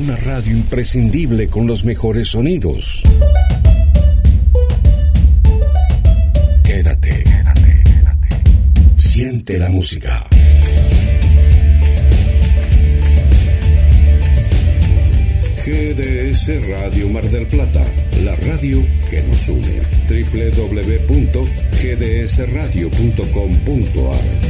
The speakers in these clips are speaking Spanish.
Una radio imprescindible con los mejores sonidos. Quédate, quédate, quédate. Siente la música. GDS Radio Mar del Plata, la radio que nos une. www.gdsradio.com.ar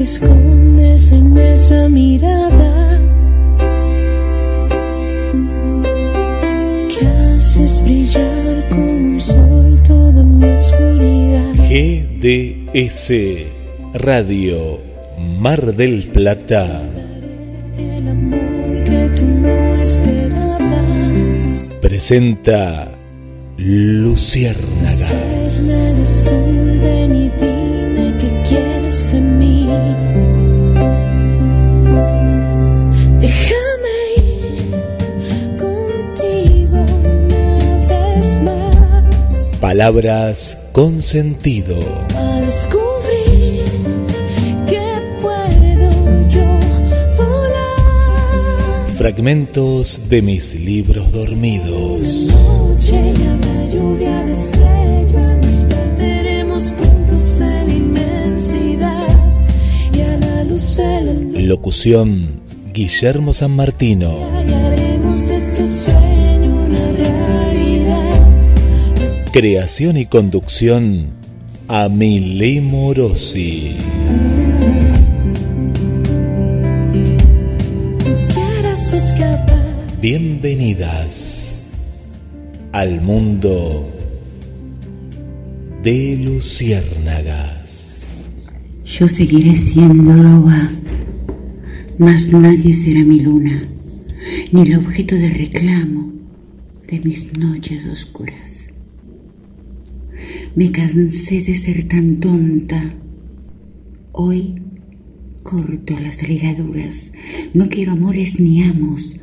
Que escondes en esa mirada. Que haces brillar como un sol toda mi oscuridad. GDS Radio Mar del Plata El amor que tú no esperabas. presenta Luciérnagas. Palabras con sentido. a descubrir que puedo yo volar. Fragmentos de mis libros dormidos. Noche y habrá lluvia de estrellas, nos perderemos juntos en la inmensidad y a la luz de la luna. Locución Guillermo San Martino. Creación y conducción Amilí Morosi. Bienvenidas al mundo de Luciérnagas. Yo seguiré siendo loba, mas nadie será mi luna, ni el objeto de reclamo de mis noches oscuras. Me cansé de ser tan tonta. Hoy corto las ligaduras. No quiero amores ni amos,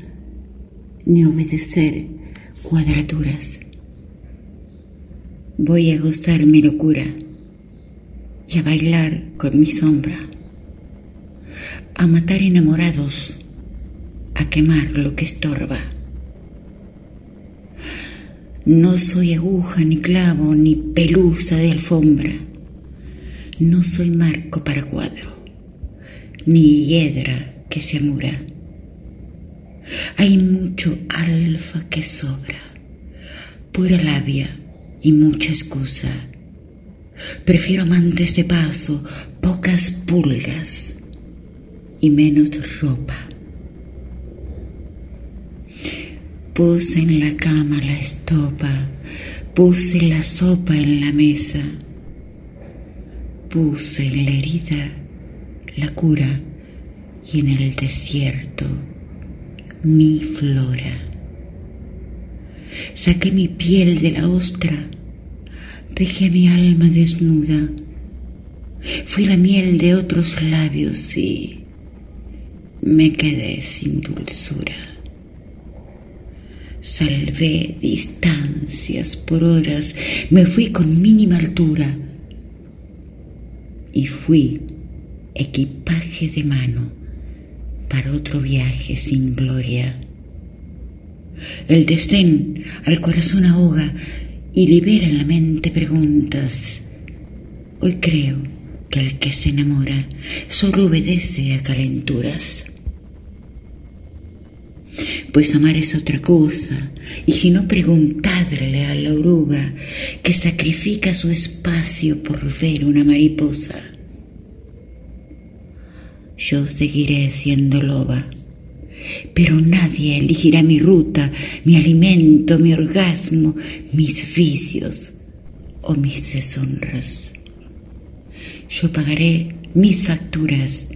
ni obedecer cuadraturas. Voy a gozar mi locura y a bailar con mi sombra, a matar enamorados, a quemar lo que estorba. No soy aguja, ni clavo, ni pelusa de alfombra. No soy marco para cuadro, ni hiedra que se amura. Hay mucho alfa que sobra, pura labia y mucha excusa. Prefiero amantes de paso, pocas pulgas y menos ropa. Puse en la cama la estopa, puse la sopa en la mesa, puse en la herida la cura y en el desierto mi flora. Saqué mi piel de la ostra, dejé mi alma desnuda. Fui la miel de otros labios y me quedé sin dulzura. Salvé distancias por horas, me fui con mínima altura y fui equipaje de mano para otro viaje sin gloria. El desdén al corazón ahoga y libera en la mente preguntas. Hoy creo que el que se enamora solo obedece a calenturas. Pues amar es otra cosa, y si no preguntadle a la oruga que sacrifica su espacio por ver una mariposa. yo seguiré siendo loba. Pero nadie elegirá mi ruta, mi alimento, mi orgasmo, mis vicios o mis deshonras. Yo pagaré mis facturas.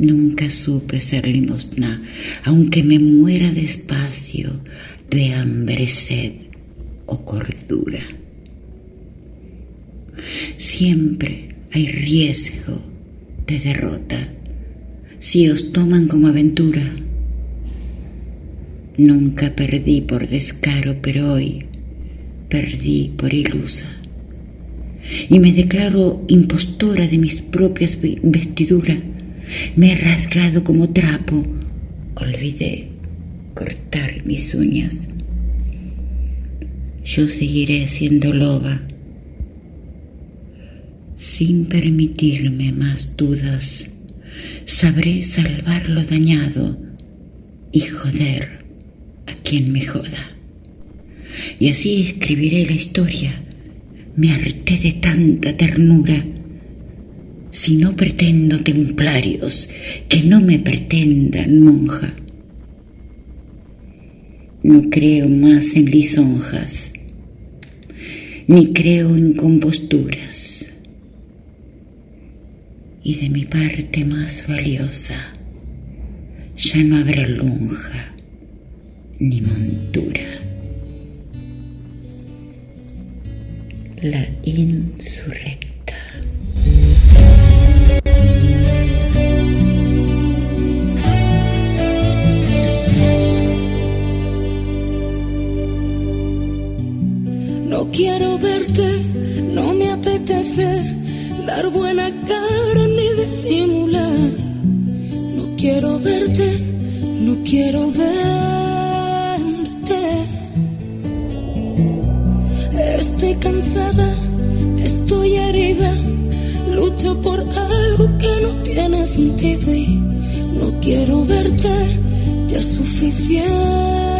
Nunca supe ser limosna, aunque me muera despacio de hambre, sed o cordura. Siempre hay riesgo de derrota si os toman como aventura. Nunca perdí por descaro, pero hoy perdí por ilusa. Y me declaro impostora de mis propias vestiduras. Me he rasgado como trapo. Olvidé cortar mis uñas. Yo seguiré siendo loba sin permitirme más dudas sabré salvar lo dañado y joder a quien me joda. Y así escribiré la historia. Me harté de tanta ternura. Si no pretendo templarios, que no me pretendan monja. No creo más en lisonjas, ni creo en composturas y de mi parte más valiosa ya no habrá lonja ni montura. La insurrecta. Quiero verte, no me apetece dar buena cara ni disimular. No quiero verte, no quiero verte. Estoy cansada, estoy herida, lucho por algo que no tiene sentido y no quiero verte, ya es suficiente.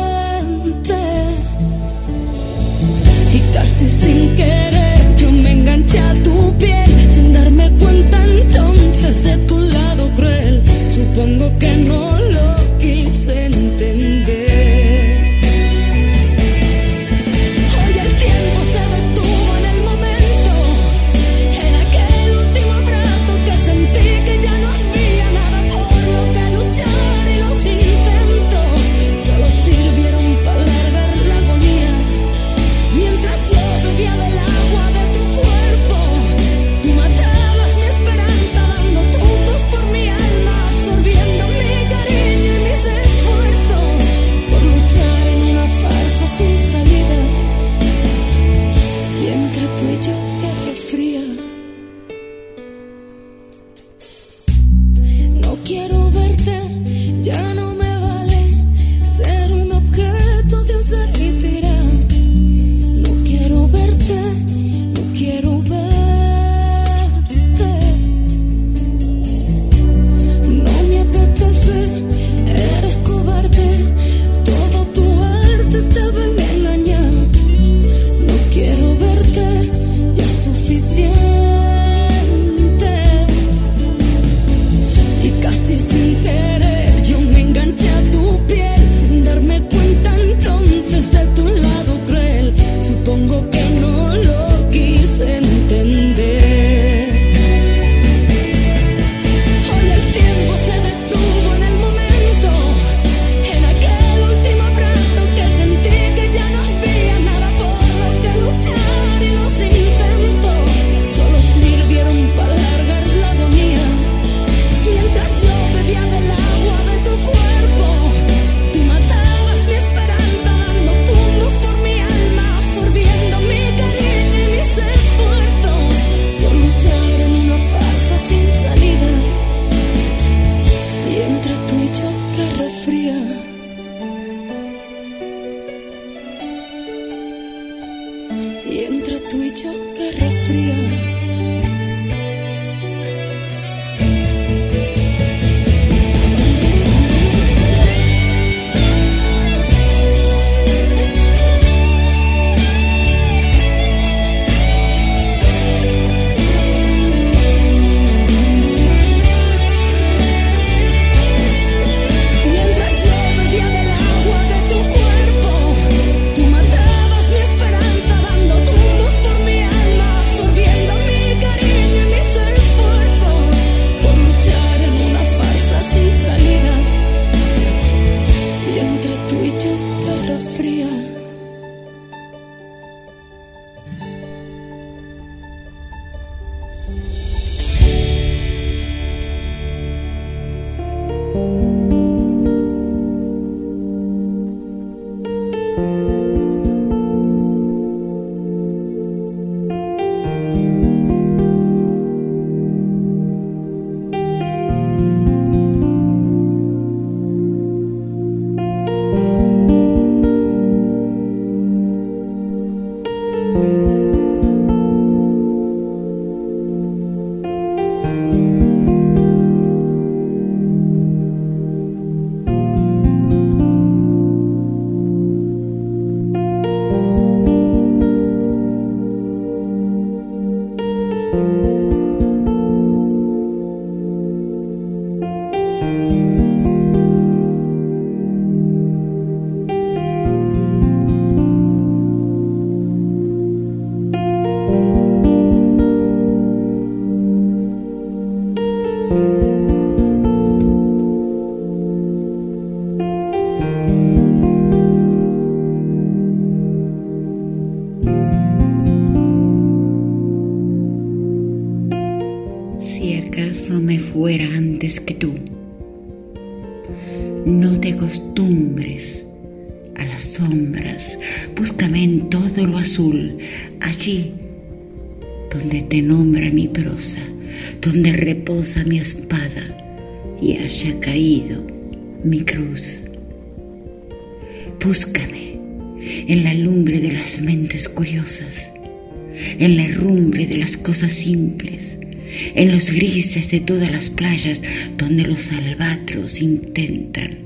De todas las playas donde los albatros intentan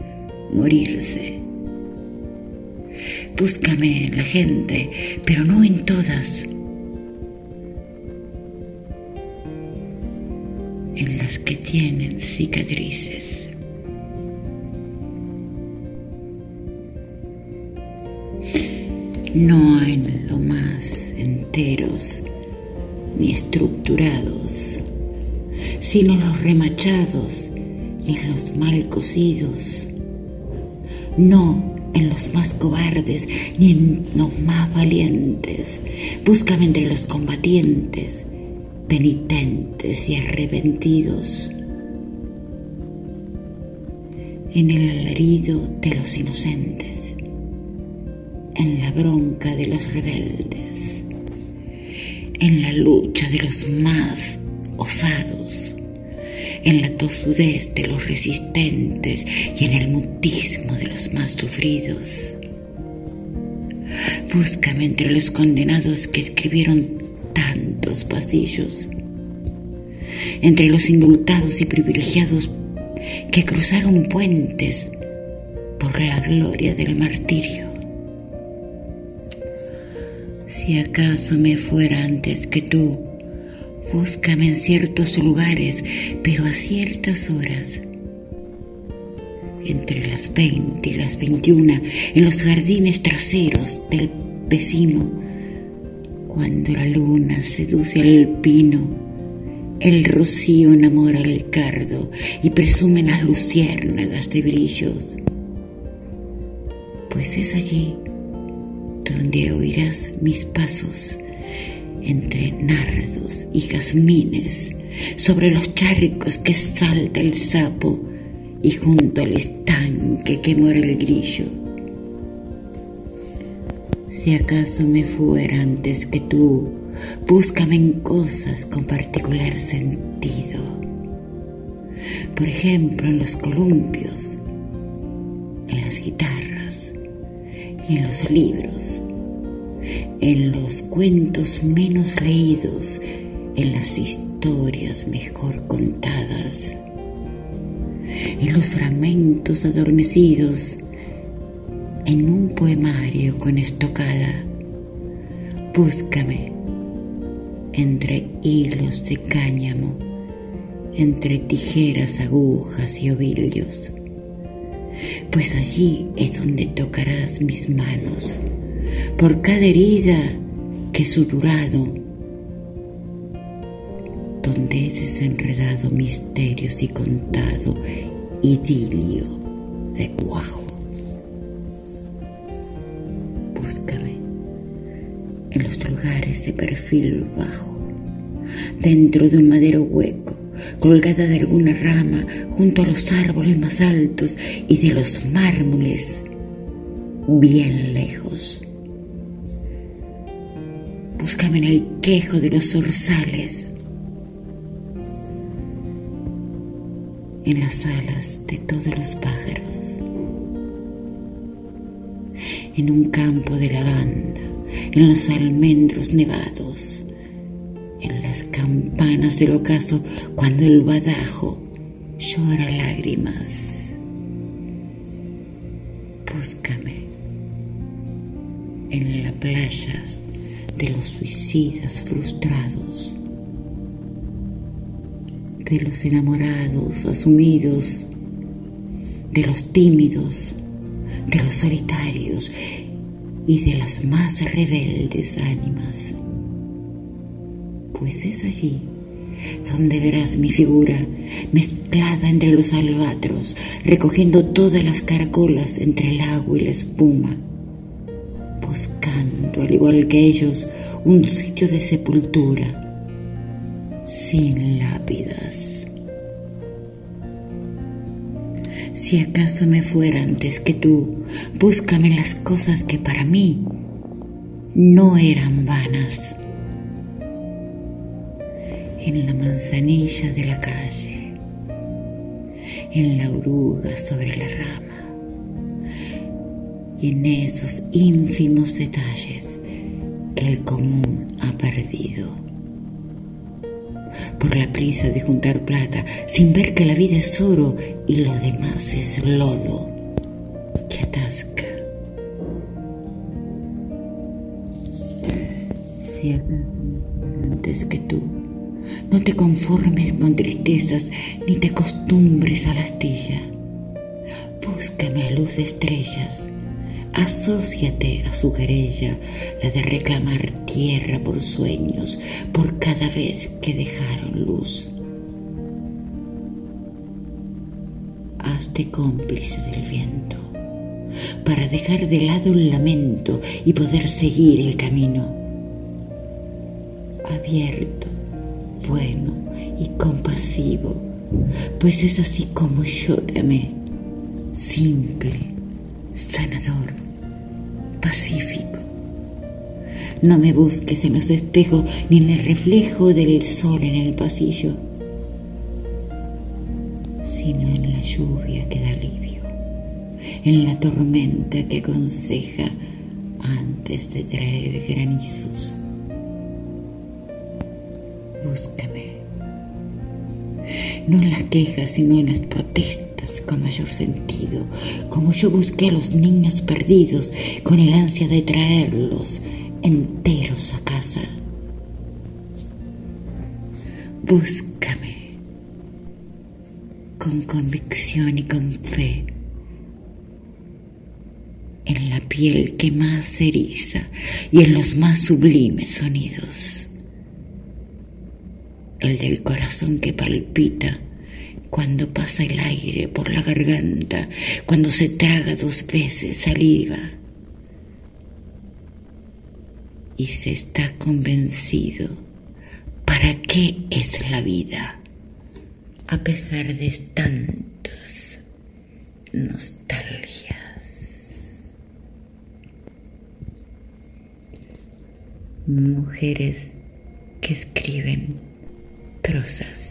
morirse. Búscame en la gente, pero no en todas. En las que tienen cicatrices. No en lo más enteros ni estructurados, sino los remachados y en los mal cocidos. No en los más cobardes ni en los más valientes. Búscame entre los combatientes, penitentes y arrepentidos. En el alarido de los inocentes, en la bronca de los rebeldes en la lucha de los más osados, en la tosudez de los resistentes y en el mutismo de los más sufridos. Búscame entre los condenados que escribieron tantos pasillos, entre los indultados y privilegiados que cruzaron puentes por la gloria del martirio. Si acaso me fuera antes que tú, búscame en ciertos lugares, pero a ciertas horas. Entre las veinte y las veintiuna, en los jardines traseros del vecino, cuando la luna seduce al pino, el rocío enamora al cardo y presume las luciérnagas de brillos. Pues es allí donde oirás mis pasos entre nardos y jazmines, sobre los charcos que salta el sapo y junto al estanque que muere el grillo. Si acaso me fuera antes que tú, búscame en cosas con particular sentido. Por ejemplo, en los columpios, en las guitarras y en los libros en los cuentos menos leídos, en las historias mejor contadas, en los fragmentos adormecidos, en un poemario con estocada. Búscame entre hilos de cáñamo, entre tijeras, agujas y ovillos, pues allí es donde tocarás mis manos por cada herida que he suturado, donde he desenredado misterios y contado idilio de cuajo. Búscame en los lugares de perfil bajo, dentro de un madero hueco, colgada de alguna rama, junto a los árboles más altos y de los mármoles, bien lejos. En el quejo de los zorzales, en las alas de todos los pájaros, en un campo de lavanda, en los almendros nevados, en las campanas del ocaso. Cuando el badajo llora lágrimas. Búscame en la playa de los suicidas frustrados, de los enamorados asumidos, de los tímidos, de los solitarios y de las más rebeldes ánimas. Pues es allí donde verás mi figura mezclada entre los albatros, recogiendo todas las caracolas entre el agua y la espuma buscando, al igual que ellos, un sitio de sepultura sin lápidas. Si acaso me fuera antes que tú, búscame las cosas que para mí no eran vanas. En la manzanilla de la calle, en la oruga sobre la rama y en esos ínfimos detalles que el común ha perdido por la prisa de juntar plata, sin ver que la vida es oro y lo demás es lodo que atasca. Si antes que tú, no te conformes con tristezas ni te acostumbres a la astilla. Búscame a luz de estrellas Asociate a su querella, la de reclamar tierra por sueños, por cada vez que dejaron luz. Hazte cómplice del viento, para dejar de lado el lamento y poder seguir el camino. Abierto, bueno y compasivo, pues es así como yo te amé, simple, sanador No me busques en los espejos ni en el reflejo del sol en el pasillo, sino en la lluvia que da alivio, en la tormenta que aconseja antes de traer granizos. Búscame, no en las quejas, sino en las protestas con mayor sentido, como yo busqué a los niños perdidos con el ansia de traerlos enteros a casa. Búscame con convicción y con fe en la piel que más eriza y en los más sublimes sonidos. El del corazón que palpita cuando pasa el aire por la garganta, cuando se traga dos veces saliva y se está convencido para qué es la vida, a pesar de tantas nostalgias. Mujeres que escriben prosas.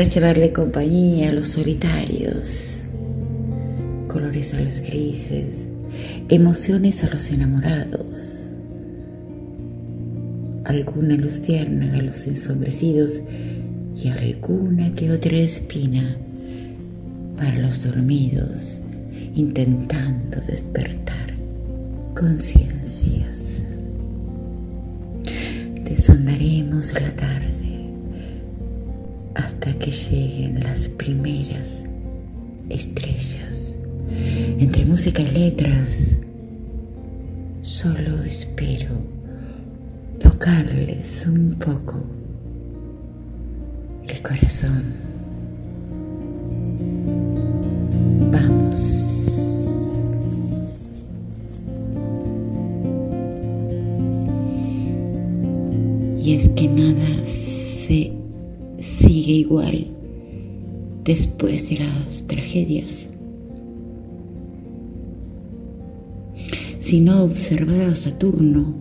Para llevarle compañía a los solitarios, colores a los grises, emociones a los enamorados, alguna luz tierna a los ensombrecidos y alguna que otra espina para los dormidos intentando despertar conciencias. Desondaremos la tarde hasta que lleguen las primeras estrellas. Entre música y letras, solo espero tocarles un poco el corazón. Después de las tragedias. Si no observaba Saturno,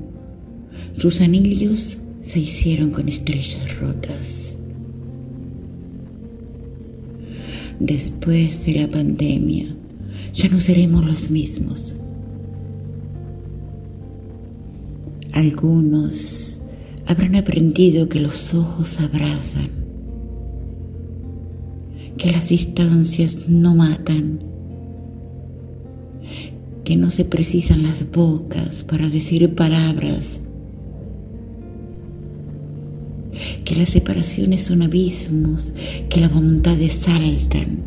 sus anillos se hicieron con estrellas rotas. Después de la pandemia, ya no seremos los mismos. Algunos habrán aprendido que los ojos abrazan, que las distancias no matan, que no se precisan las bocas para decir palabras, que las separaciones son abismos, que las voluntades saltan,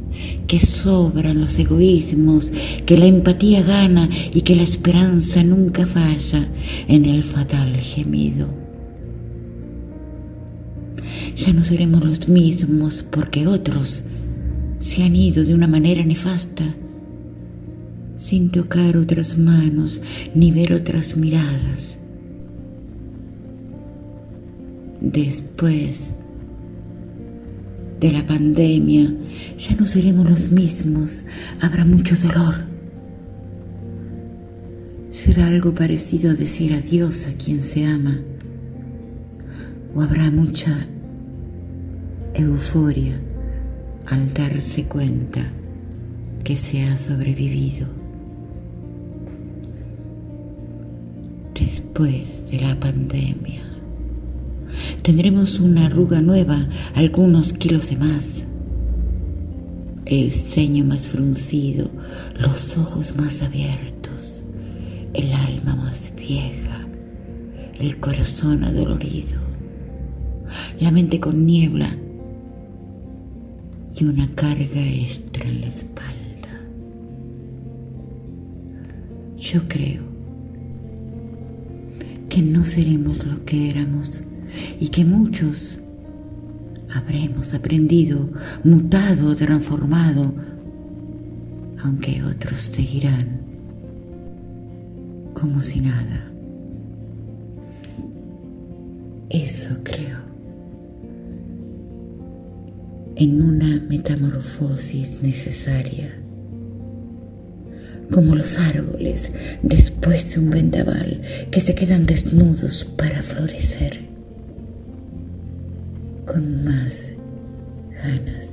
que sobran los egoísmos, que la empatía gana y que la esperanza nunca falla en el fatal gemido. Ya no seremos los mismos porque otros se han ido de una manera nefasta, sin tocar otras manos ni ver otras miradas. Después de la pandemia ya no seremos los mismos, habrá mucho dolor. Será algo parecido a decir adiós a quien se ama, o habrá mucha euforia al darse cuenta que se ha sobrevivido. Después de la pandemia, tendremos una arruga nueva, algunos kilos de más, el ceño más fruncido, los ojos más abiertos, el alma más vieja, el corazón adolorido, la mente con niebla y una carga extra en la espalda. Yo creo que no seremos lo que éramos y que muchos habremos aprendido, mutado, transformado, aunque otros seguirán como si nada. Eso creo en una metamorfosis necesaria, como los árboles después de un vendaval que se quedan desnudos para florecer. con más ganas.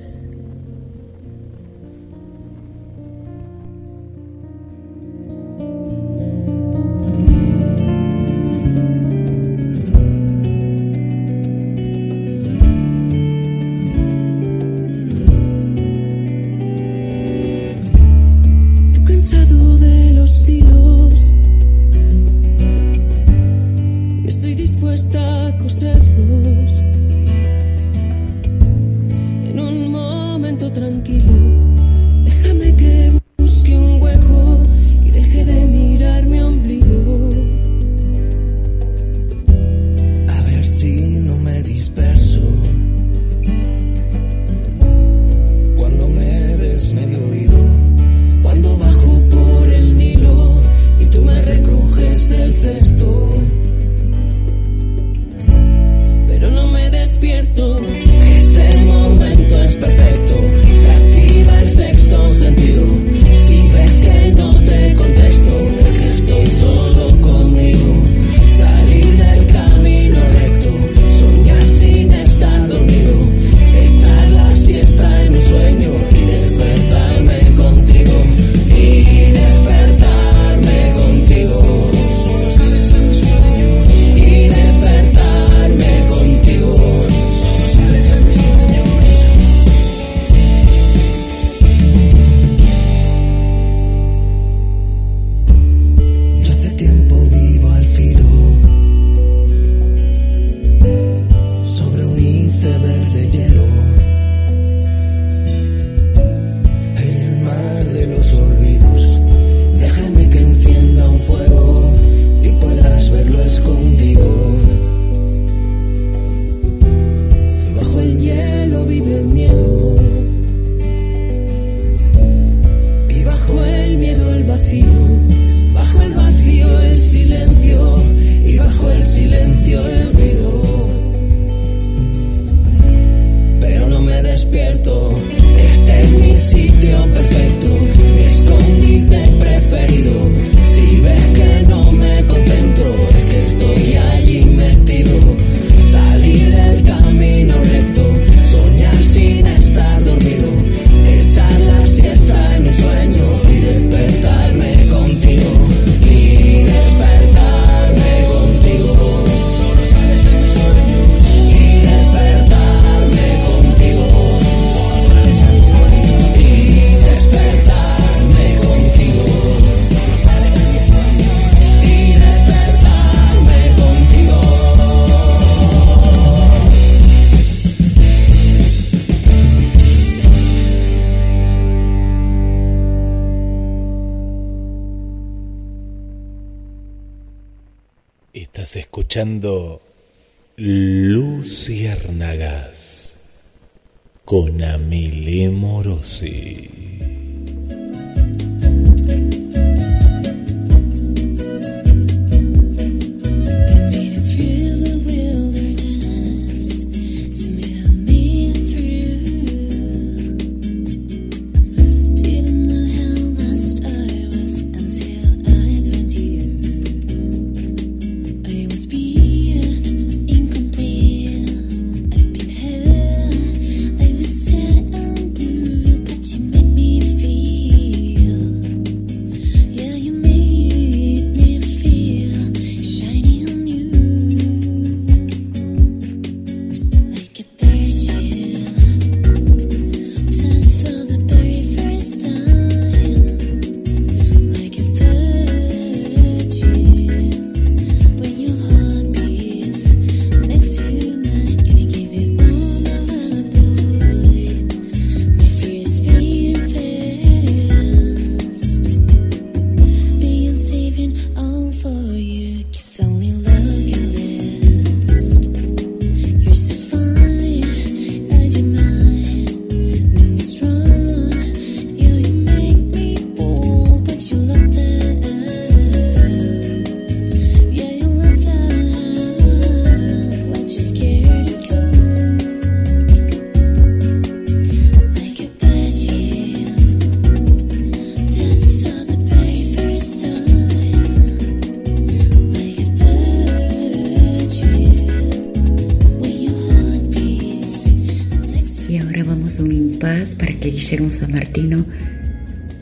Para que Guillermo San Martino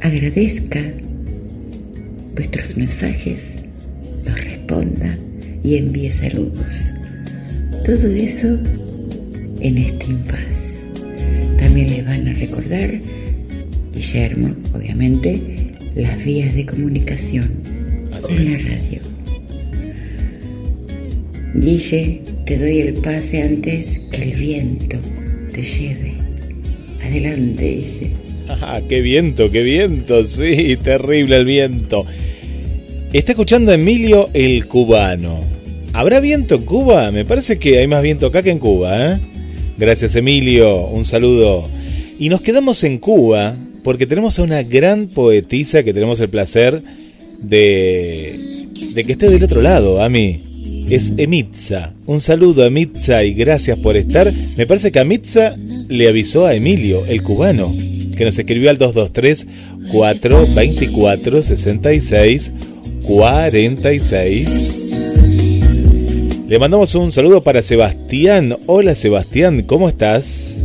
agradezca vuestros mensajes, los responda y envíe saludos. Todo eso en este impas. También le van a recordar, Guillermo, obviamente, las vías de comunicación con la radio. Guille, te doy el pase antes que el viento te lleve. Adelante. Ah, qué viento, qué viento, sí, terrible el viento. Está escuchando Emilio el cubano. ¿Habrá viento en Cuba? Me parece que hay más viento acá que en Cuba, ¿eh? Gracias Emilio, un saludo. Y nos quedamos en Cuba porque tenemos a una gran poetisa que tenemos el placer de, de que esté del otro lado, a mí. Es Emitza. Un saludo a Emitza y gracias por estar. Me parece que a Emitza le avisó a Emilio, el cubano, que nos escribió al 223 424 66 46. Le mandamos un saludo para Sebastián. Hola Sebastián, ¿cómo estás?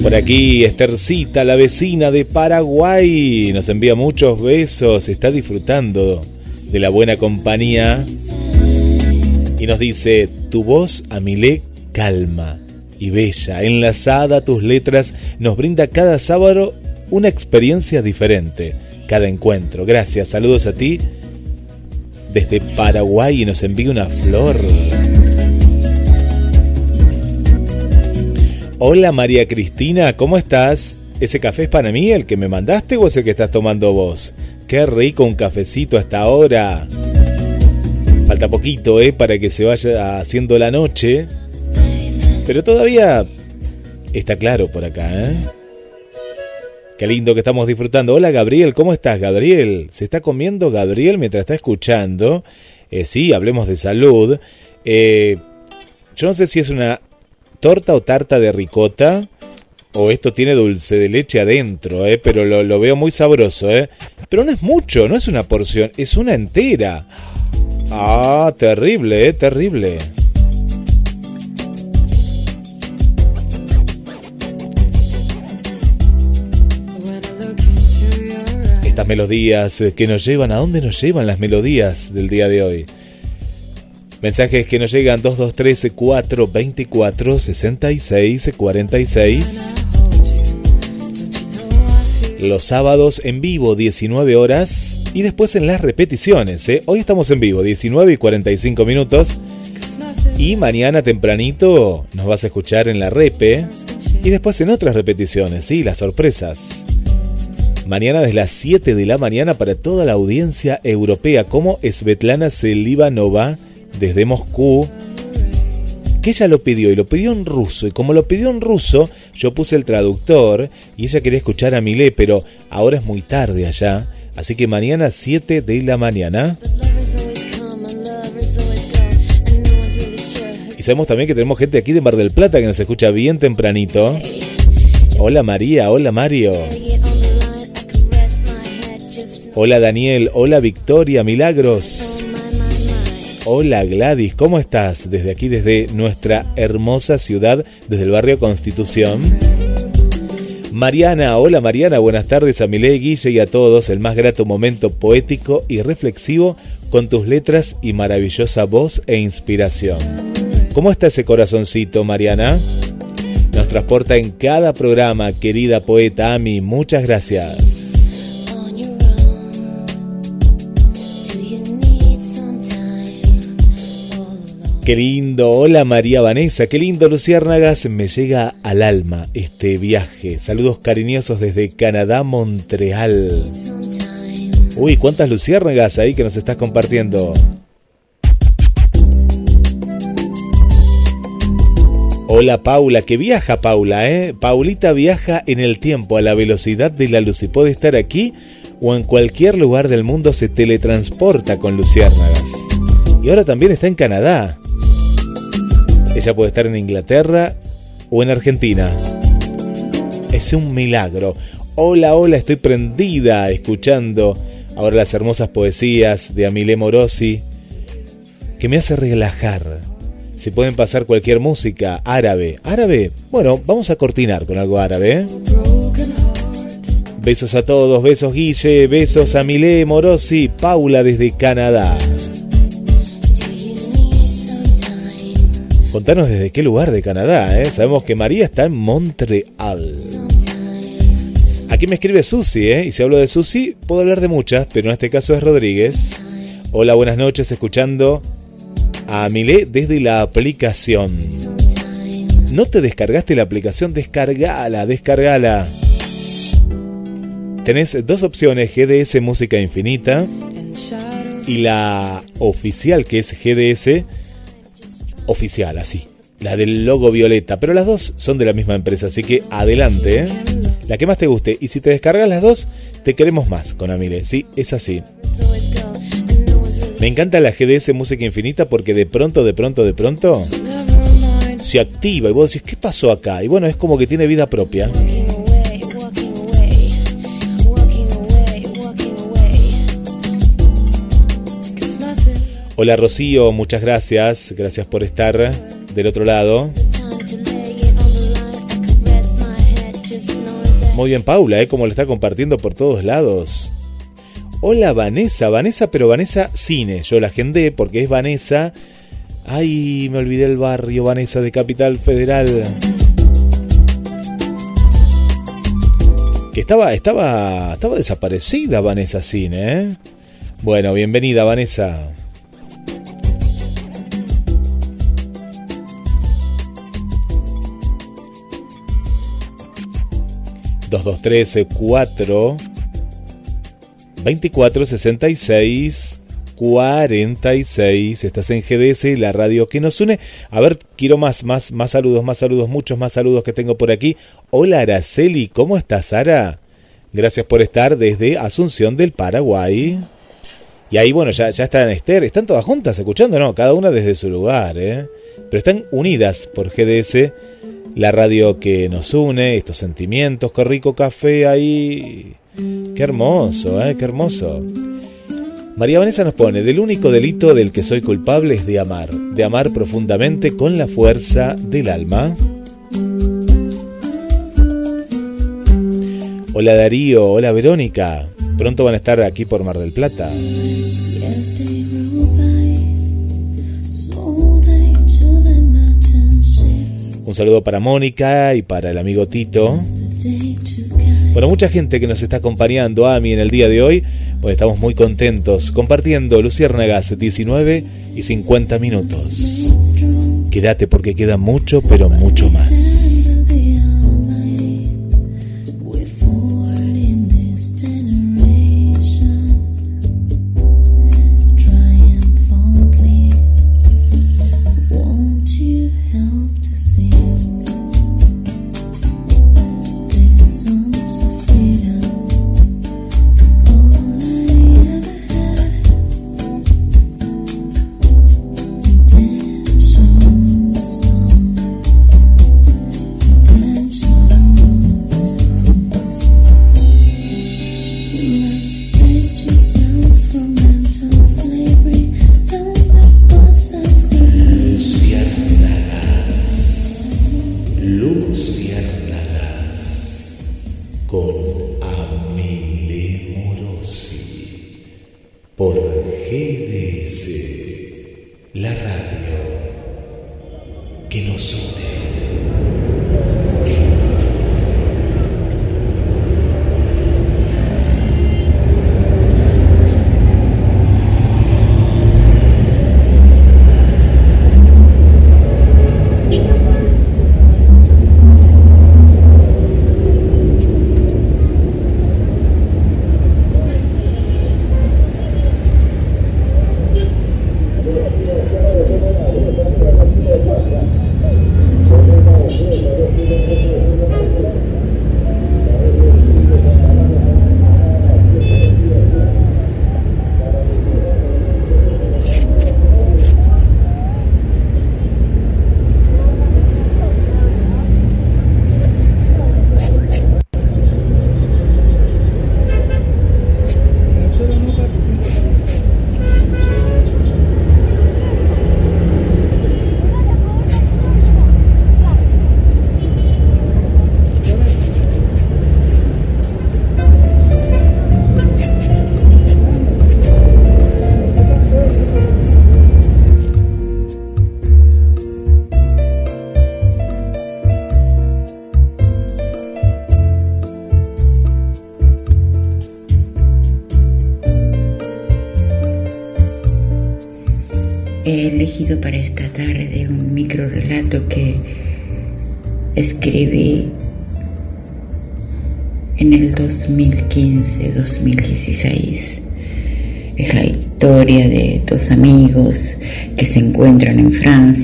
Por aquí Estercita, la vecina de Paraguay, nos envía muchos besos, está disfrutando de la buena compañía y nos dice, tu voz, Amilé, calma y bella, enlazada a tus letras, nos brinda cada sábado una experiencia diferente, cada encuentro. Gracias, saludos a ti desde Paraguay y nos envía una flor. Hola María Cristina, ¿cómo estás? ¿Ese café es para mí, el que me mandaste o es el que estás tomando vos? Qué rico un cafecito hasta ahora. Falta poquito, ¿eh? Para que se vaya haciendo la noche. Pero todavía está claro por acá, ¿eh? Qué lindo que estamos disfrutando. Hola Gabriel, ¿cómo estás Gabriel? ¿Se está comiendo Gabriel mientras está escuchando? Eh, sí, hablemos de salud. Eh, yo no sé si es una torta o tarta de ricota. O esto tiene dulce de leche adentro, ¿eh? pero lo, veo muy sabroso. ¿eh? Pero no es mucho, no es una porción, es una entera. Ah, terrible, ¿eh? terrible. Estas melodías que nos llevan, ¿a dónde nos llevan las melodías del día de hoy? Mensajes que nos llegan 223 424 66 46. Los sábados en vivo 19 horas y después en las repeticiones. ¿eh? Hoy estamos en vivo 19 y 45 minutos. Y mañana tempranito nos vas a escuchar en la repe y después en otras repeticiones, sí, las sorpresas. Mañana desde las 7 de la mañana para toda la audiencia europea como Svetlana Selivanova desde Moscú, que ella lo pidió y lo pidió en ruso. Y como lo pidió en ruso, yo puse el traductor y ella quería escuchar a Milé, pero ahora es muy tarde allá. Así que mañana 7 de la mañana. Y sabemos también que tenemos gente aquí de Mar del Plata que nos escucha bien tempranito. Hola María, hola Mario. Hola Daniel, hola Victoria, Milagros. Hola Gladys, ¿cómo estás? Desde aquí, desde nuestra hermosa ciudad, desde el barrio Constitución. Mariana, hola Mariana, buenas tardes a Milé, Guille y a todos. El más grato momento poético y reflexivo con tus letras y maravillosa voz e inspiración. ¿Cómo está ese corazoncito, Mariana? Nos transporta en cada programa, querida poeta Ami. Muchas gracias. Qué lindo, hola María Vanessa, qué lindo Luciérnagas, me llega al alma este viaje. Saludos cariñosos desde Canadá, Montreal. Uy, cuántas Luciérnagas ahí que nos estás compartiendo. Hola Paula, que viaja Paula, ¿eh? Paulita viaja en el tiempo a la velocidad de la luz y puede estar aquí o en cualquier lugar del mundo se teletransporta con Luciérnagas. Y ahora también está en Canadá. Ella puede estar en Inglaterra o en Argentina. Es un milagro. Hola, hola, estoy prendida escuchando ahora las hermosas poesías de Amile Morosi, que me hace relajar, Si pueden pasar cualquier música árabe. Árabe, bueno, vamos a cortinar con algo árabe. ¿eh? Besos a todos, besos Guille, besos a Morosi, Paula desde Canadá. Contanos desde qué lugar de Canadá, ¿eh? Sabemos que María está en Montreal. Aquí me escribe Susi, ¿eh? Y si hablo de Susi, puedo hablar de muchas, pero en este caso es Rodríguez. Hola, buenas noches, escuchando a Milé desde la aplicación. ¿No te descargaste la aplicación? Descargala, descargala. Tenés dos opciones, GDS Música Infinita y la oficial que es GDS oficial, así. La del logo violeta, pero las dos son de la misma empresa, así que adelante, ¿eh? la que más te guste. Y si te descargas las dos, te queremos más con Amile, sí, es así. Me encanta la GDS Música Infinita porque de pronto, de pronto, de pronto se activa y vos decís, ¿qué pasó acá? Y bueno, es como que tiene vida propia. Hola Rocío, muchas gracias. Gracias por estar del otro lado. Muy bien Paula, ¿eh? Como lo está compartiendo por todos lados. Hola Vanessa, Vanessa, pero Vanessa Cine. Yo la agendé porque es Vanessa. Ay, me olvidé el barrio Vanessa de Capital Federal. Que estaba, estaba, estaba desaparecida Vanessa Cine, ¿eh? Bueno, bienvenida Vanessa. 2213 4 24 66 46. Estás en GDS, la radio que nos une. A ver, quiero más, más, más saludos, más saludos, muchos más saludos que tengo por aquí. Hola Araceli, ¿cómo estás, Sara? Gracias por estar desde Asunción del Paraguay. Y ahí, bueno, ya, ya están Esther, están todas juntas escuchando, ¿no? Cada una desde su lugar, ¿eh? Pero están unidas por GDS la radio que nos une, estos sentimientos, qué rico café ahí. Qué hermoso, ¿eh? Qué hermoso. María Vanessa nos pone, del único delito del que soy culpable es de amar, de amar profundamente con la fuerza del alma. Hola Darío, hola Verónica, pronto van a estar aquí por Mar del Plata. Un saludo para Mónica y para el amigo Tito. Bueno, mucha gente que nos está acompañando a mí en el día de hoy. Bueno, estamos muy contentos compartiendo Luciérnagas 19 y 50 minutos. Quédate porque queda mucho, pero mucho más.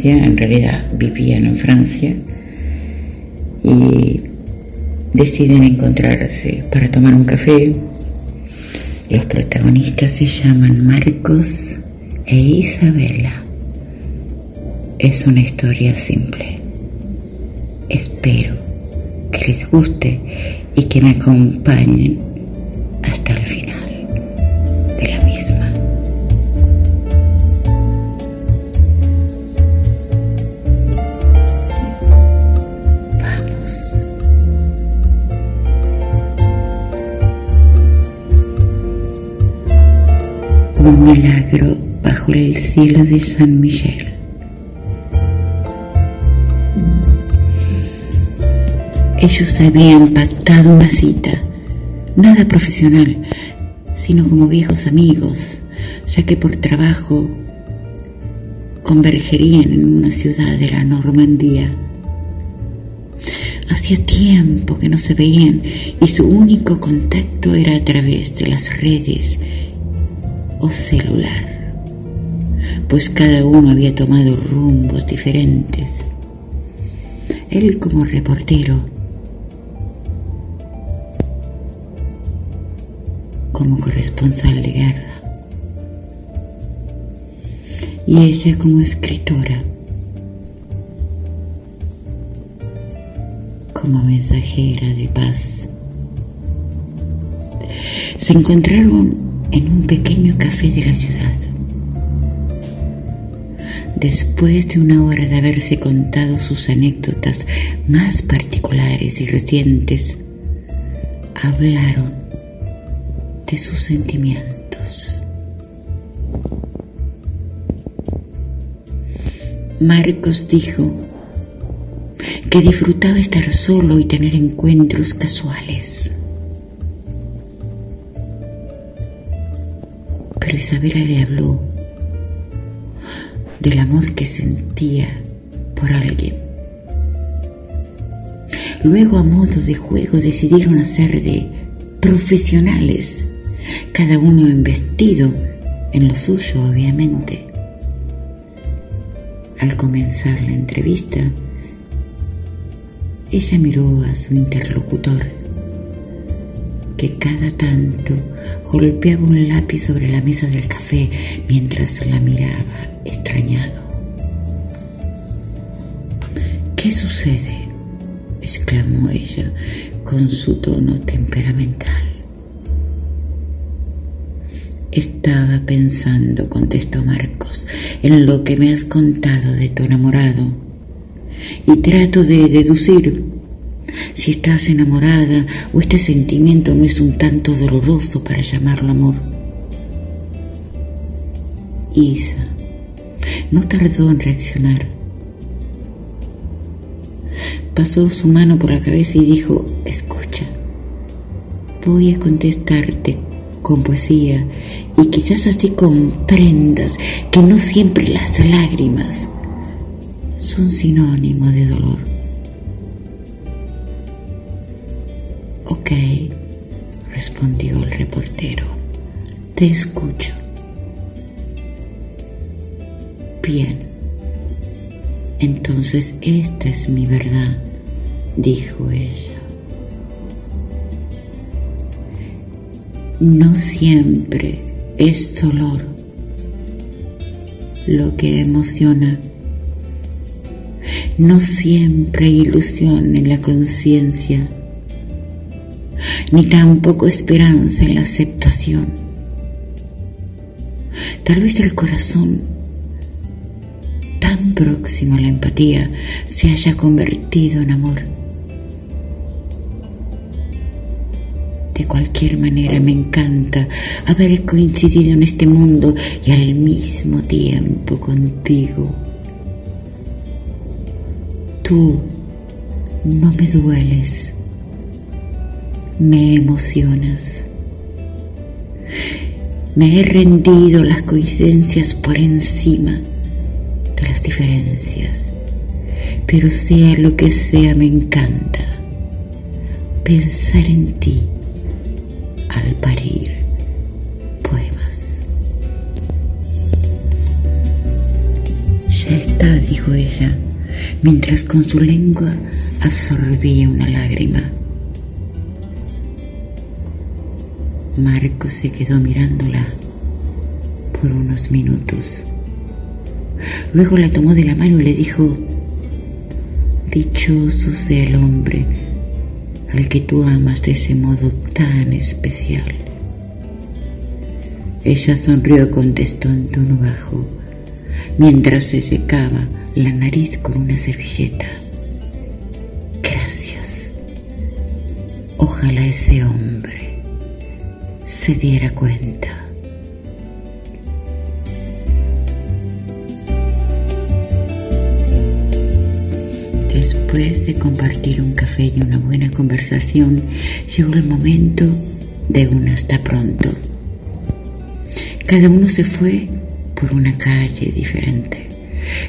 En realidad vivían en Francia, y deciden encontrarse para tomar un café. Los protagonistas se llaman Marcos e Isabela. Es una historia simple. Espero que les guste y que me acompañen hasta el final Un milagro bajo el cielo de San Miguel. Ellos habían pactado una cita, nada profesional, sino como viejos amigos, ya que por trabajo convergerían en una ciudad de la Normandía. Hacía tiempo que no se veían y su único contacto era a través de las redes o celular, pues cada uno había tomado rumbos diferentes. Él como reportero, como corresponsal de guerra y ella como escritora, como mensajera de paz. Se encontraron en un pequeño café de la ciudad. Después de una hora de haberse contado sus anécdotas más particulares y recientes, hablaron de sus sentimientos. Marcos dijo que disfrutaba estar solo y tener encuentros casuales. Isabela le habló del amor que sentía por alguien. Luego a modo de juego decidieron hacer de profesionales cada uno investido en lo suyo, obviamente. Al comenzar la entrevista, ella miró a su interlocutor, que cada tanto golpeaba un lápiz sobre la mesa del café mientras la miraba extrañado. ¿Qué sucede? exclamó ella con su tono temperamental. Estaba pensando, contestó Marcos, en lo que me has contado de tu enamorado. Y trato de deducir si estás enamorada o este sentimiento no es un tanto doloroso para llamarlo amor. Isa no tardó en reaccionar. Pasó su mano por la cabeza y dijo, escucha, voy a contestarte con poesía y quizás así comprendas que no siempre las lágrimas son sinónimo de dolor. Ok, respondió el reportero, te escucho. Bien, entonces esta es mi verdad, dijo ella. No siempre es dolor lo que emociona. No siempre ilusión en la conciencia, ni tampoco esperanza en la aceptación. Tal vez el corazón, tan próximo a la empatía, se haya convertido en amor De cualquier manera me encanta haber coincidido en este mundo y al mismo tiempo contigo. Tú no me dueles, me emocionas. Me he rendido las coincidencias por encima las diferencias, pero sea lo que sea me encanta pensar en ti al parir poemas. Ya está, dijo ella, mientras con su lengua absorbía una lágrima. Marco se quedó mirándola por unos minutos. Luego la tomó de la mano y le dijo, Dichoso sea el hombre al que tú amas de ese modo tan especial. Ella sonrió contestó en tono bajo, mientras se secaba la nariz con una servilleta. Gracias. Ojalá ese hombre diera cuenta. Después de compartir un café y una buena conversación, llegó el momento de un hasta pronto. Cada uno se fue por una calle diferente.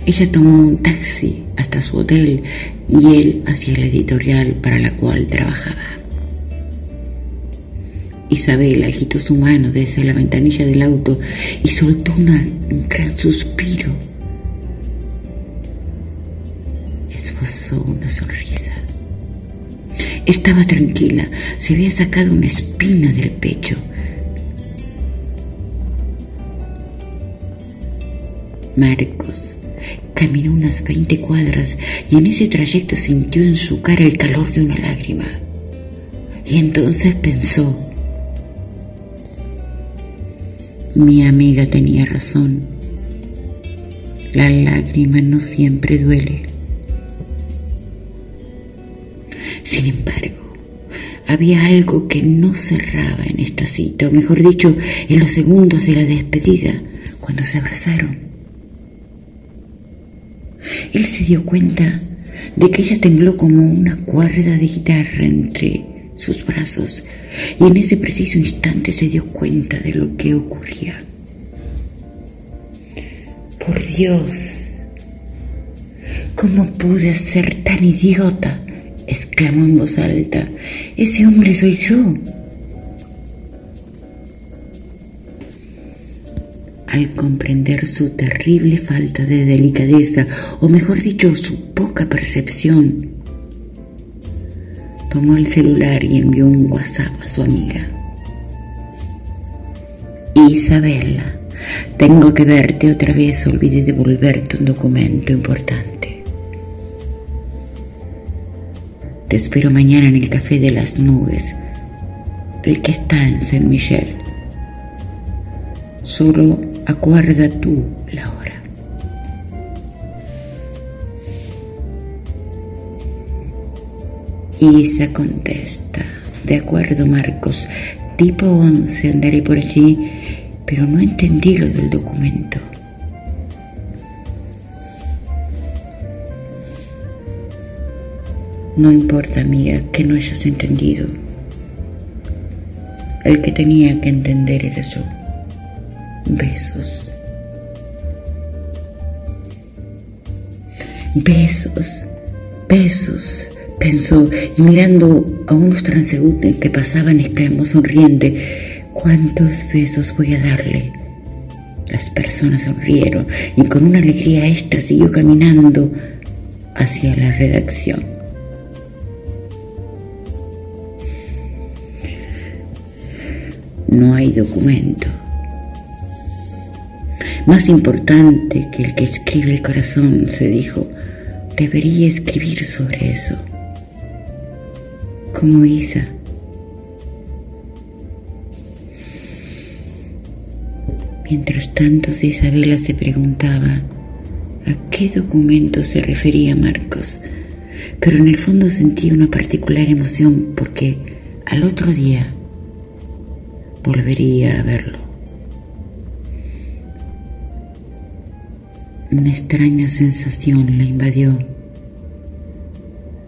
Ella tomó un taxi hasta su hotel y él hacia la editorial para la cual trabajaba. Isabel agitó su mano desde la ventanilla del auto y soltó un gran suspiro. Esbozó una sonrisa. Estaba tranquila, se había sacado una espina del pecho. Marcos caminó unas 20 cuadras y en ese trayecto sintió en su cara el calor de una lágrima. Y entonces pensó, mi amiga tenía razón, la lágrima no siempre duele. Sin embargo, había algo que no cerraba en esta cita, o mejor dicho, en los segundos de la despedida, cuando se abrazaron. Él se dio cuenta de que ella tembló como una cuerda de guitarra entre sus brazos y en ese preciso instante se dio cuenta de lo que ocurría. Por Dios, ¿cómo pude ser tan idiota? exclamó en voz alta. Ese hombre soy yo. al comprender su terrible falta de delicadeza, o mejor dicho, su poca percepción, tomó el celular y envió un WhatsApp a su amiga. Isabela, tengo que verte otra vez, olvidé devolverte un documento importante. Te espero mañana en el Café de las Nubes, el que está en Saint Michel. Solo acuerda tú Isa contesta, de acuerdo Marcos, tipo 11 andaré por allí, pero no entendí lo del documento. No importa, amiga, que no hayas entendido. El que tenía que entender era yo besos. Besos, besos, pensó, y mirando a unos transeúntes que pasaban, exclamó sonriente, ¿cuántos besos voy a darle? Las personas sonrieron y con una alegría extra siguió caminando hacia la redacción. No hay documento más importante que el que escribe el corazón, se dijo, debería escribir sobre eso. Como Isa. Mientras tanto, Isabela se preguntaba a qué documento se refería Marcos, pero en el fondo sentía una particular emoción porque al otro día volvería a verlo. Una extraña sensación la invadió.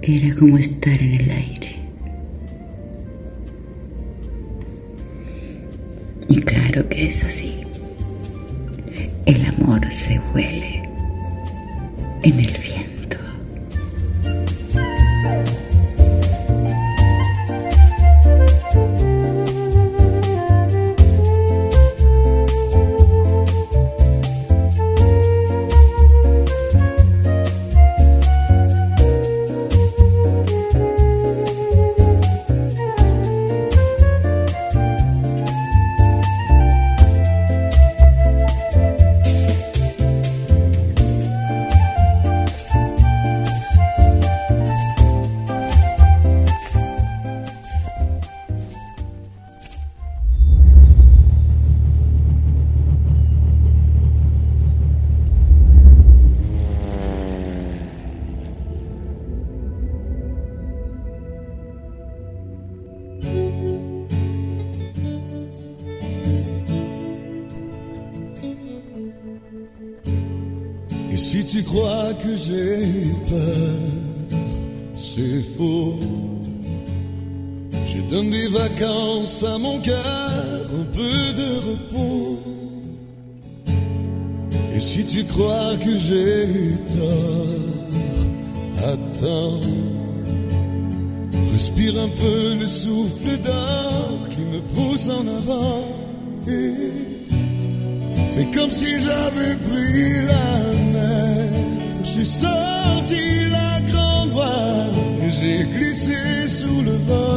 Era como estar en el aire. Claro que eso sí, el amor se huele en el viento. regard un peu de repos. Et si tu crois que j'ai tort, attends. Respire un peu le souffle d'or qui me pousse en avant. Et comme si j'avais pris la mer. J'ai sorti la grande voile et j'ai glissé sous le vent.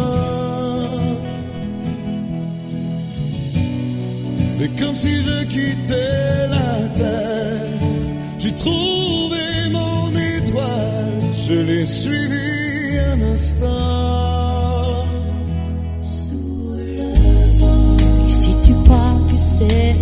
Comme si je quittais la terre. J'ai trouvé mon étoile, je l'ai suivi un instant. Sous le vent. Et si tu crois que c'est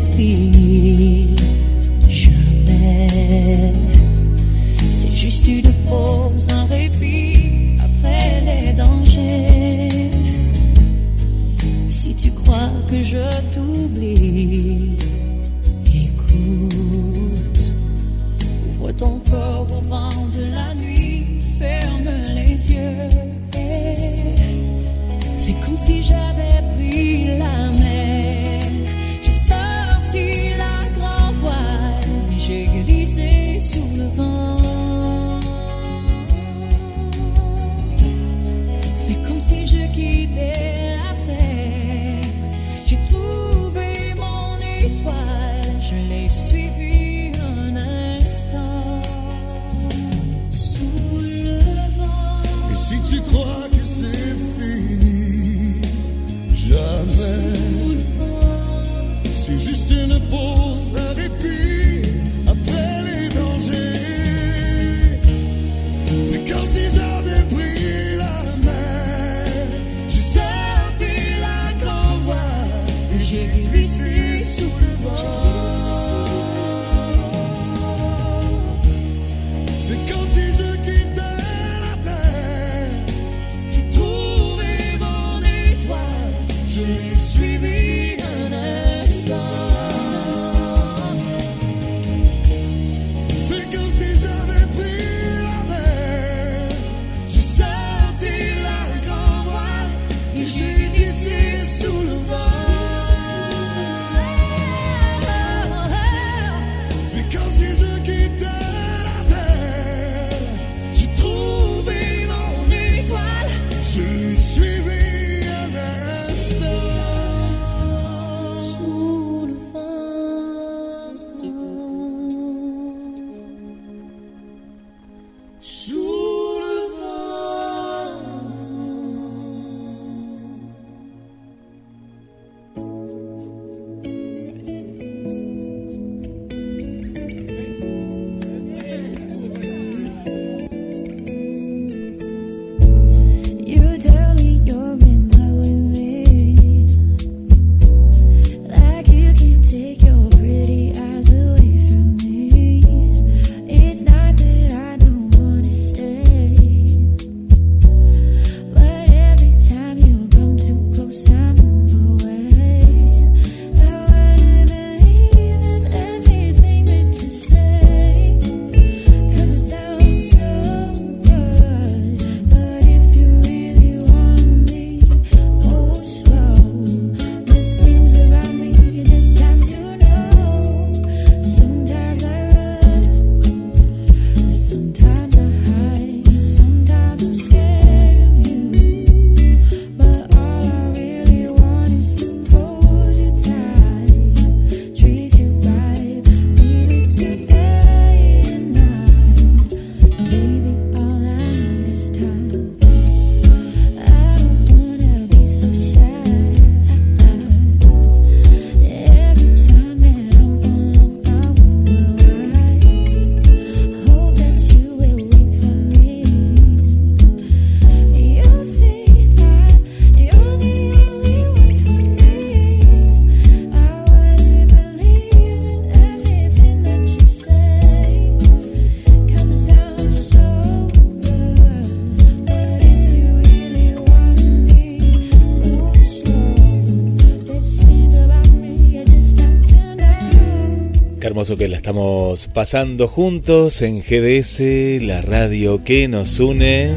estamos pasando juntos en GDS, la radio que nos une.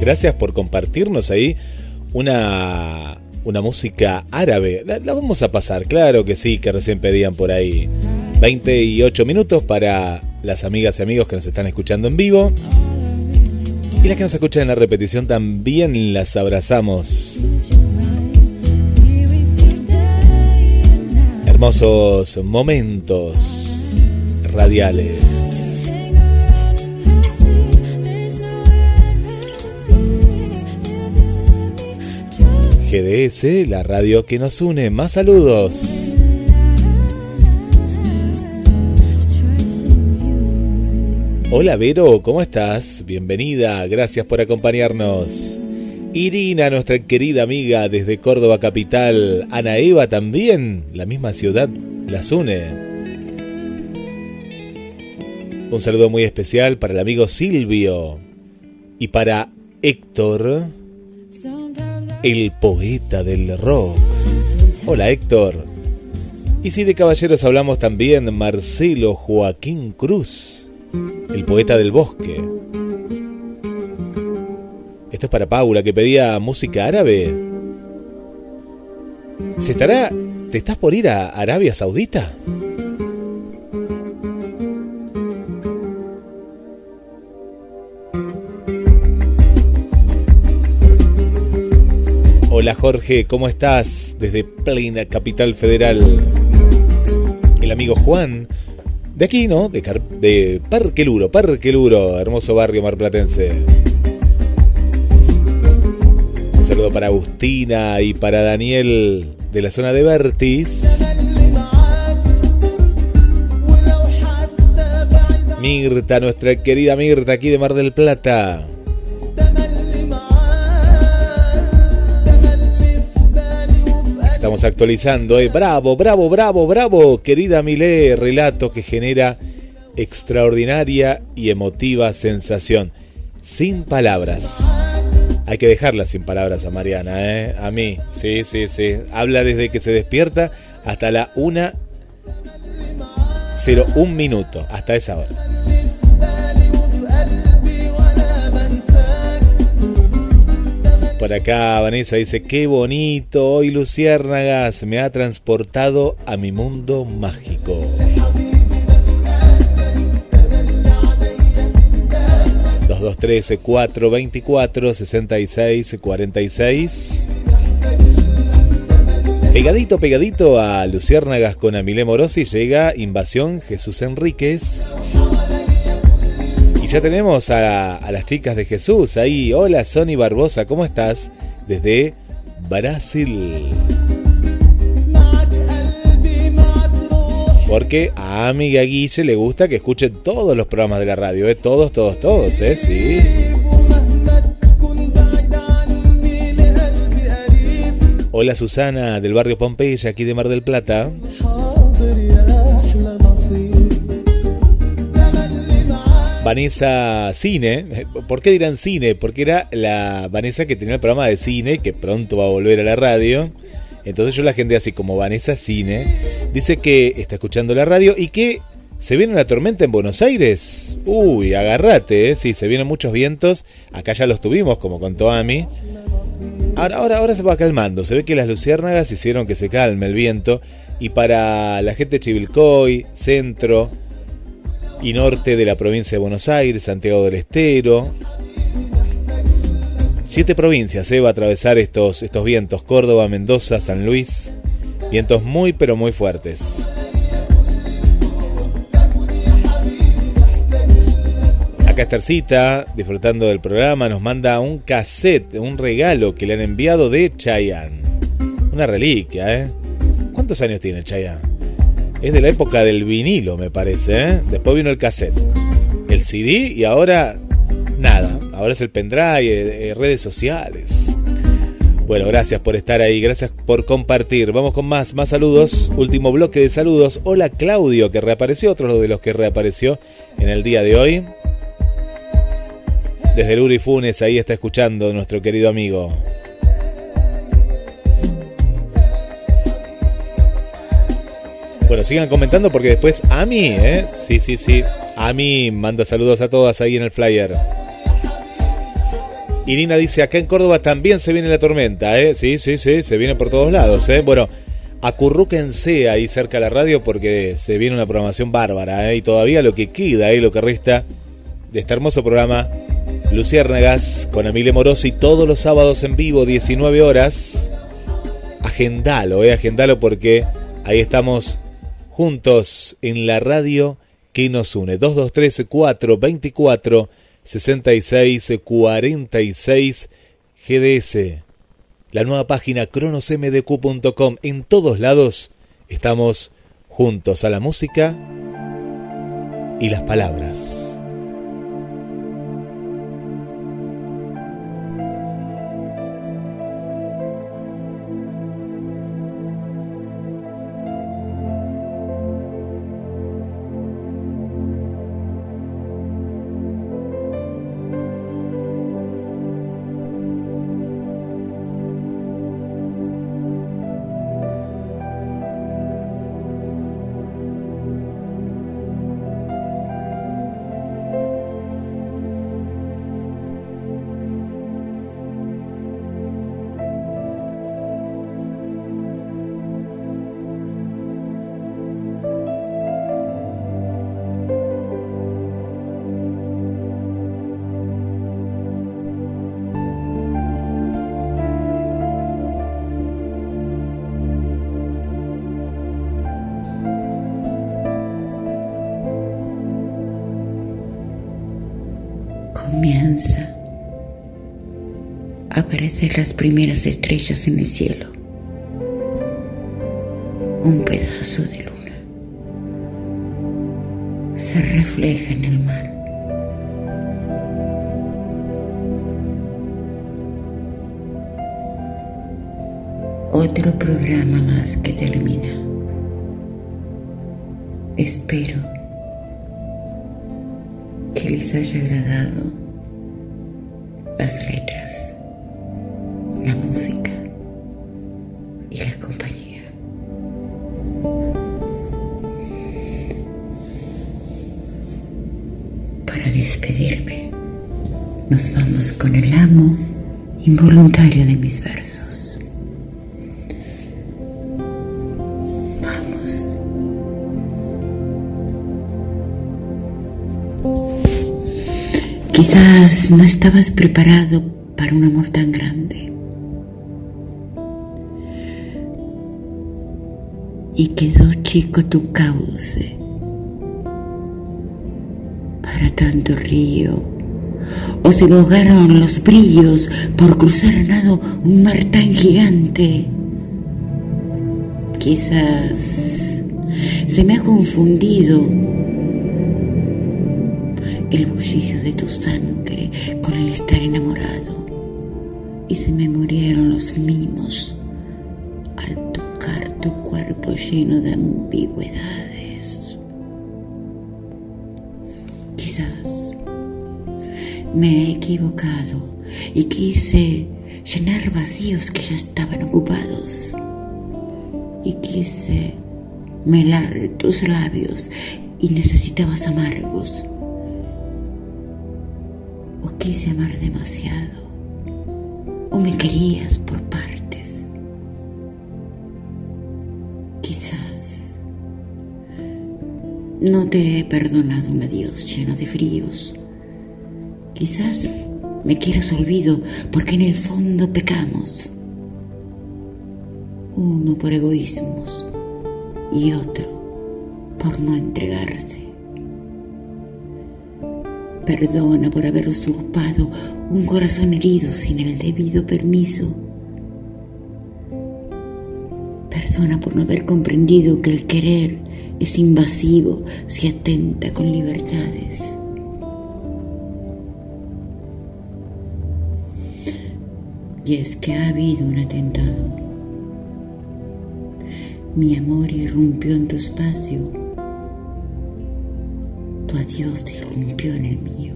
Gracias por compartirnos ahí una, una música árabe. La, vamos a pasar, claro que sí, que recién pedían por ahí. 28 minutos para las amigas y amigos que nos están escuchando en vivo. Y las que nos escuchan en la repetición también las abrazamos. Hermosos momentos radiales. GDS, la radio que nos une. Más saludos. Hola Vero, ¿cómo estás? Bienvenida, gracias por acompañarnos. Irina, nuestra querida amiga desde Córdoba Capital. Ana Eva también, la misma ciudad las une. Un saludo muy especial para el amigo Silvio y para Héctor, el poeta del rock. Hola Héctor. Y si de caballeros hablamos también, Marcelo Joaquín Cruz el poeta del bosque. Esto es para Paula, que pedía música árabe. ¿Se estará... ¿Te estás por ir a Arabia Saudita? Hola Jorge, ¿cómo estás? Desde plena capital federal. El amigo Juan de aquí, ¿no? De, de Parque Luro, Parque Luro, hermoso barrio marplatense. Un saludo para Agustina y para Daniel de la zona de Vertis. Mirta, nuestra querida Mirta, aquí de Mar del Plata. Estamos actualizando, ¿eh? Bravo, bravo, bravo, bravo, querida Milé, relato que genera extraordinaria y emotiva sensación. Sin palabras. Hay que dejarla sin palabras a Mariana, ¿eh? A mí, sí, sí, sí. Habla desde que se despierta hasta la una un minuto, hasta esa hora. Por acá Vanessa dice, qué bonito, hoy Luciérnagas me ha transportado a mi mundo mágico. Dos, dos, trece, cuatro, veinticuatro, sesenta y seis, cuarenta y seis. Pegadito, pegadito a Luciérnagas con Amilé Morosi llega Invasión Jesús Enríquez ya tenemos a, las chicas de Jesús ahí. Hola, Sony Barbosa, ¿cómo estás? Desde Brasil. Porque a amiga Guille le gusta que escuchen todos los programas de la radio, ¿eh? Todos, todos, todos, ¿eh? Sí. Hola Susana del barrio Pompeya, aquí de Mar del Plata. Vanessa Cine. ¿Por qué dirán cine? Porque era la Vanessa que tenía el programa de cine, que pronto va a volver a la radio. Entonces yo la gente así como Vanessa Cine dice que está escuchando la radio y que se viene una tormenta en Buenos Aires. Uy, agárrate, ¿eh? sí, se vienen muchos vientos. Acá ya los tuvimos, como contó Ami. Ahora, ahora, ahora se va calmando. Se ve que las luciérnagas hicieron que se calme el viento. Y para la gente de Chivilcoy, centro, y norte de la provincia de Buenos Aires, Santiago del Estero. Siete provincias eh, va a atravesar estos, estos vientos, Córdoba, Mendoza, San Luis. Vientos muy pero muy fuertes. Acá Estercita, disfrutando del programa, nos manda un cassette, un regalo que le han enviado de Chayanne. Una reliquia, ¿eh? ¿Cuántos años tiene Chayanne? Es de la época del vinilo, me parece. ¿eh? Después vino el cassette, el CD y ahora nada. Ahora es el pendrive, eh, redes sociales. Bueno, gracias por estar ahí, gracias por compartir. Vamos con más, más saludos. Último bloque de saludos. Hola Claudio, que reapareció, otro de los que reapareció en el día de hoy. Desde el Uri Funes, ahí está escuchando nuestro querido amigo. Bueno, sigan comentando porque después Ami, ¿eh? Sí, sí, sí. Ami manda saludos a todas ahí en el flyer. Irina dice, acá en Córdoba también se viene la tormenta, ¿eh? Sí, sí, sí, se viene por todos lados, ¿eh? Bueno, acurrúquense ahí cerca de la radio porque se viene una programación bárbara, ¿eh? Y todavía lo que queda, ¿eh? Lo que resta de este hermoso programa, Luciérnagas con Emile Morosi todos los sábados en vivo, 19 horas. Agendalo, ¿eh? Agendalo porque ahí estamos juntos en la radio que nos une. 223 424 6646 GDS. La nueva página cronosmdq.com. En todos lados estamos juntos a la música y las palabras. Las primeras estrellas en el cielo, un pedazo de luna se refleja en el mar. Otro programa más que termina. Espero que les haya agradado las letras nos vamos con el amo involuntario de mis versos. Vamos. Quizás no estabas preparado para un amor tan grande. y quedó chico tu cauce. Para tanto río, o se ahogaron los brillos por cruzar a nado un mar tan gigante. Quizás se me ha confundido el bullicio de tu sangre y quise llenar vacíos que ya estaban ocupados. Y quise melar tus labios y necesitabas amargos. O quise amar demasiado. O me querías por parte No te he perdonado un adiós lleno de fríos. Quizás me quieras olvido porque en el fondo pecamos. Uno por egoísmos y otro por no entregarse. Perdona por haber usurpado un corazón herido sin el debido permiso. Perdona por no haber comprendido que el querer es invasivo si atenta con libertades. y es que ha habido un atentado. Mi amor irrumpió en tu espacio, tu adiós te irrumpió en el mío.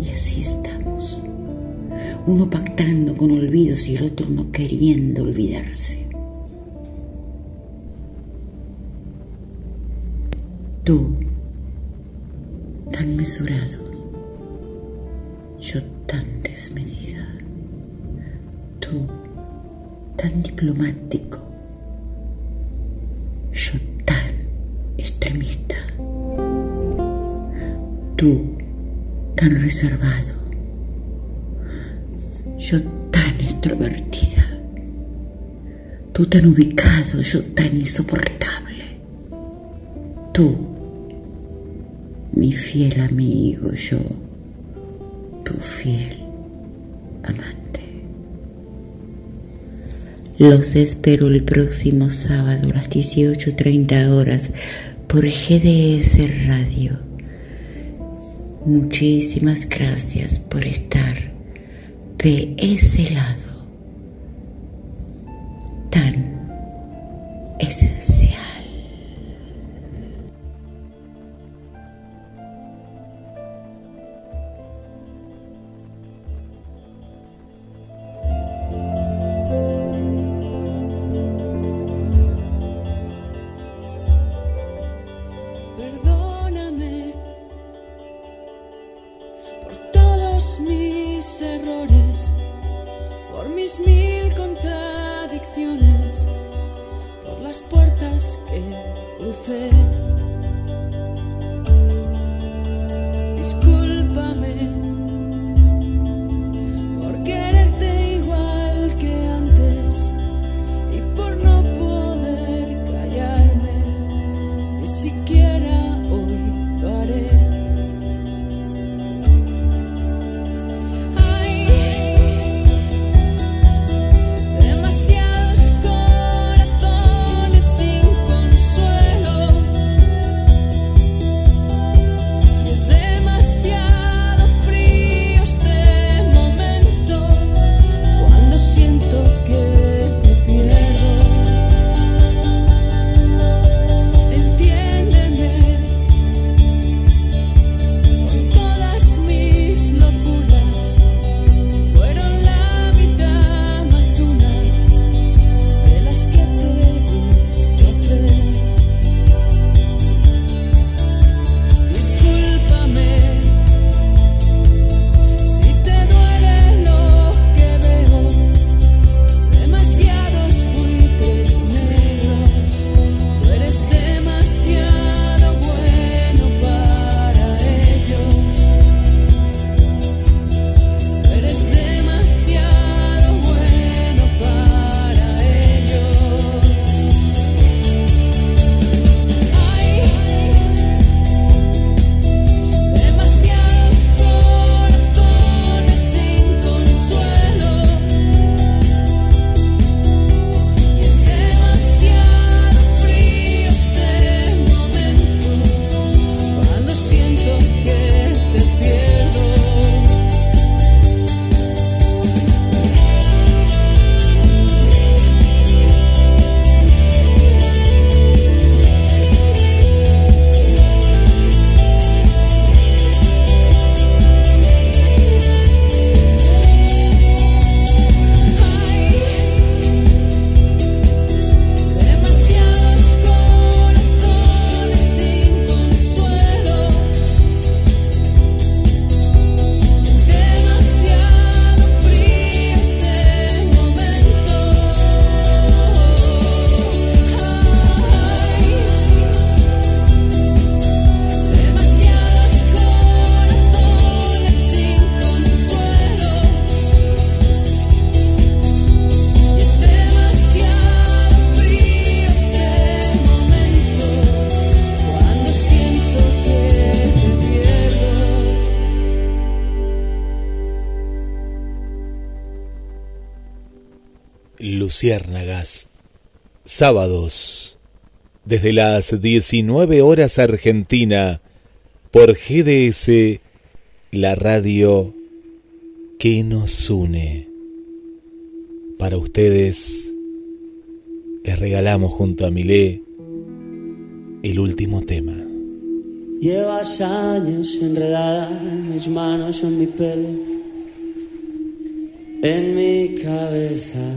Y así estamos, uno pactando con olvidos y el otro no queriendo olvidarse. Tú, tan mesurado, yo tan desmedida. Tú, tan diplomático, yo tan extremista. Tú, tan reservado, yo tan extrovertida. Tú tan ubicado, yo tan insoportable. Tú, mi fiel amigo, yo, tu fiel amante. Los espero el próximo sábado a las 18.30 horas por GDS Radio. Muchísimas gracias por estar de ese lado tan esencial. Crucé. Luciérnagas. Sábados. Desde las 19 horas Argentina. Por GDS. La radio que nos une. Para ustedes. Les regalamos junto a Milé. El último tema. Llevas años enredada en mis manos, en mi pelo, en mi cabeza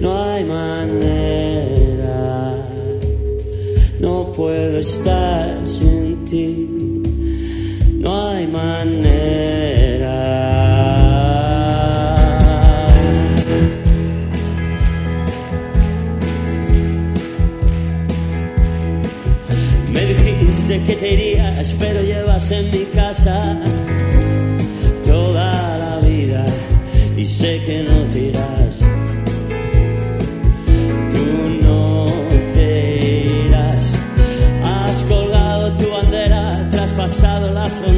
No hay manera. No puedo estar sin ti. No hay manera. Me dijiste que te irías, pero llevas en mi casa toda la vida y sé que no te pasado la frontera.